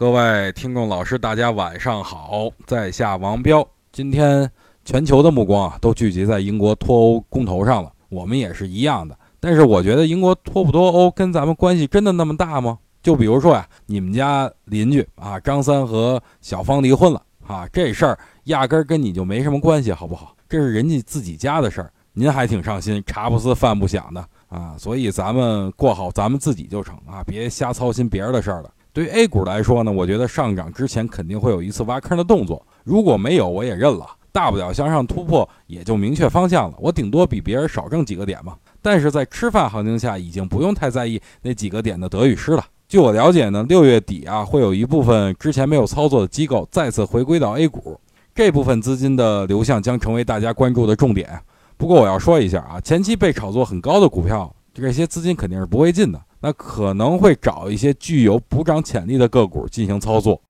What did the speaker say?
各位听众老师，大家晚上好，在下王彪。今天全球的目光啊，都聚集在英国脱欧公投上了，我们也是一样的。但是我觉得英国脱不脱欧跟咱们关系真的那么大吗？就比如说呀，你们家邻居啊，张三和小芳离婚了啊，这事儿压根儿跟你就没什么关系，好不好？这是人家自己家的事儿，您还挺上心，茶不思饭不想的啊。所以咱们过好咱们自己就成啊，别瞎操心别人的事儿了。对于 A 股来说呢，我觉得上涨之前肯定会有一次挖坑的动作，如果没有我也认了，大不了向上突破，也就明确方向了。我顶多比别人少挣几个点嘛。但是在吃饭行情下，已经不用太在意那几个点的得与失了。据我了解呢，六月底啊，会有一部分之前没有操作的机构再次回归到 A 股，这部分资金的流向将成为大家关注的重点。不过我要说一下啊，前期被炒作很高的股票，这些资金肯定是不会进的。那可能会找一些具有补涨潜力的个股进行操作。